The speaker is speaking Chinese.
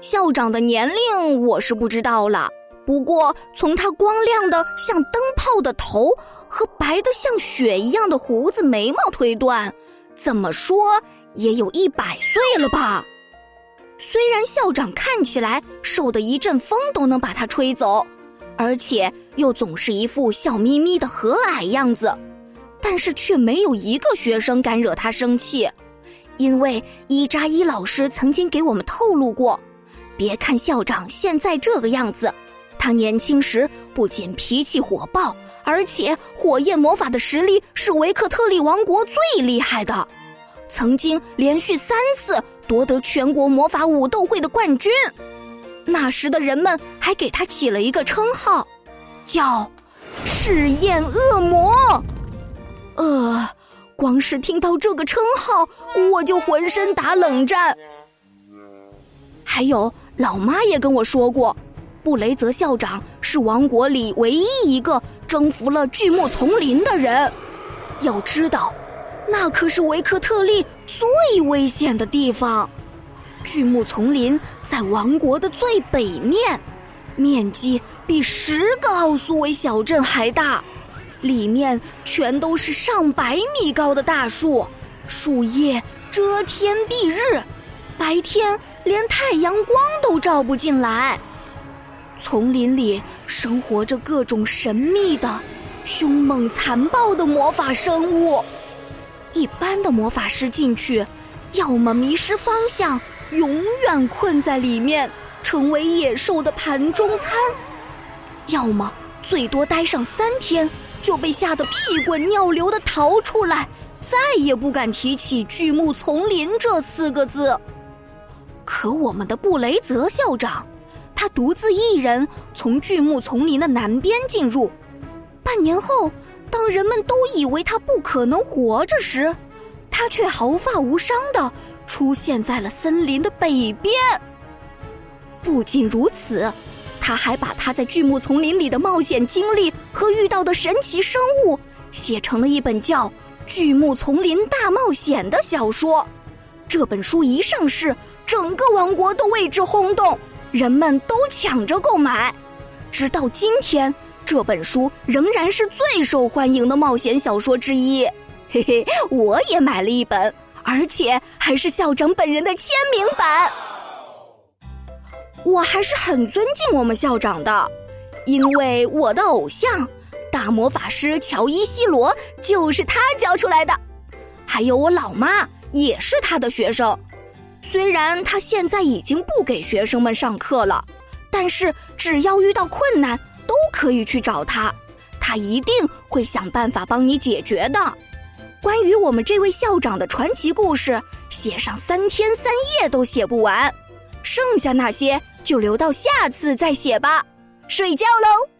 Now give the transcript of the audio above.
校长的年龄我是不知道了，不过从他光亮的像灯泡的头和白的像雪一样的胡子眉毛推断，怎么说也有一百岁了吧。虽然校长看起来瘦的一阵风都能把他吹走，而且又总是一副笑眯眯的和蔼样子，但是却没有一个学生敢惹他生气，因为伊扎伊老师曾经给我们透露过。别看校长现在这个样子，他年轻时不仅脾气火爆，而且火焰魔法的实力是维克特利王国最厉害的，曾经连续三次夺得全国魔法武斗会的冠军。那时的人们还给他起了一个称号，叫“赤焰恶魔”。呃，光是听到这个称号，我就浑身打冷战。还有。老妈也跟我说过，布雷泽校长是王国里唯一一个征服了巨木丛林的人。要知道，那可是维克特利最危险的地方。巨木丛林在王国的最北面，面积比十个奥苏维小镇还大，里面全都是上百米高的大树，树叶遮天蔽日。白天连太阳光都照不进来。丛林里生活着各种神秘的、凶猛残暴的魔法生物。一般的魔法师进去，要么迷失方向，永远困在里面，成为野兽的盘中餐；要么最多待上三天，就被吓得屁滚尿流的逃出来，再也不敢提起巨木丛林这四个字。可我们的布雷泽校长，他独自一人从巨木丛林的南边进入。半年后，当人们都以为他不可能活着时，他却毫发无伤的出现在了森林的北边。不仅如此，他还把他在巨木丛林里的冒险经历和遇到的神奇生物写成了一本叫《巨木丛林大冒险》的小说。这本书一上市，整个王国都为之轰动，人们都抢着购买。直到今天，这本书仍然是最受欢迎的冒险小说之一。嘿嘿，我也买了一本，而且还是校长本人的签名版。我还是很尊敬我们校长的，因为我的偶像大魔法师乔伊西罗就是他教出来的，还有我老妈。也是他的学生，虽然他现在已经不给学生们上课了，但是只要遇到困难，都可以去找他，他一定会想办法帮你解决的。关于我们这位校长的传奇故事，写上三天三夜都写不完，剩下那些就留到下次再写吧。睡觉喽。